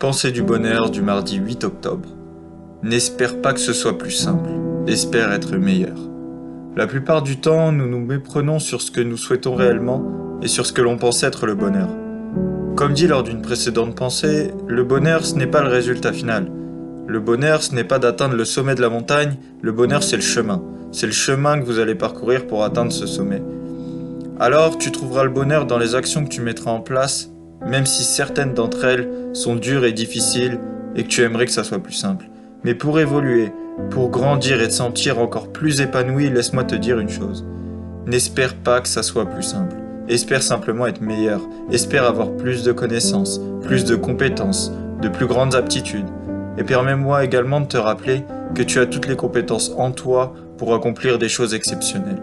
Pensée du bonheur du mardi 8 octobre. N'espère pas que ce soit plus simple, espère être meilleur. La plupart du temps, nous nous méprenons sur ce que nous souhaitons réellement et sur ce que l'on pense être le bonheur. Comme dit lors d'une précédente pensée, le bonheur ce n'est pas le résultat final. Le bonheur ce n'est pas d'atteindre le sommet de la montagne, le bonheur c'est le chemin. C'est le chemin que vous allez parcourir pour atteindre ce sommet. Alors tu trouveras le bonheur dans les actions que tu mettras en place même si certaines d'entre elles sont dures et difficiles et que tu aimerais que ça soit plus simple. Mais pour évoluer, pour grandir et te sentir encore plus épanoui, laisse-moi te dire une chose. N'espère pas que ça soit plus simple. Espère simplement être meilleur. Espère avoir plus de connaissances, plus de compétences, de plus grandes aptitudes. Et permets-moi également de te rappeler que tu as toutes les compétences en toi pour accomplir des choses exceptionnelles.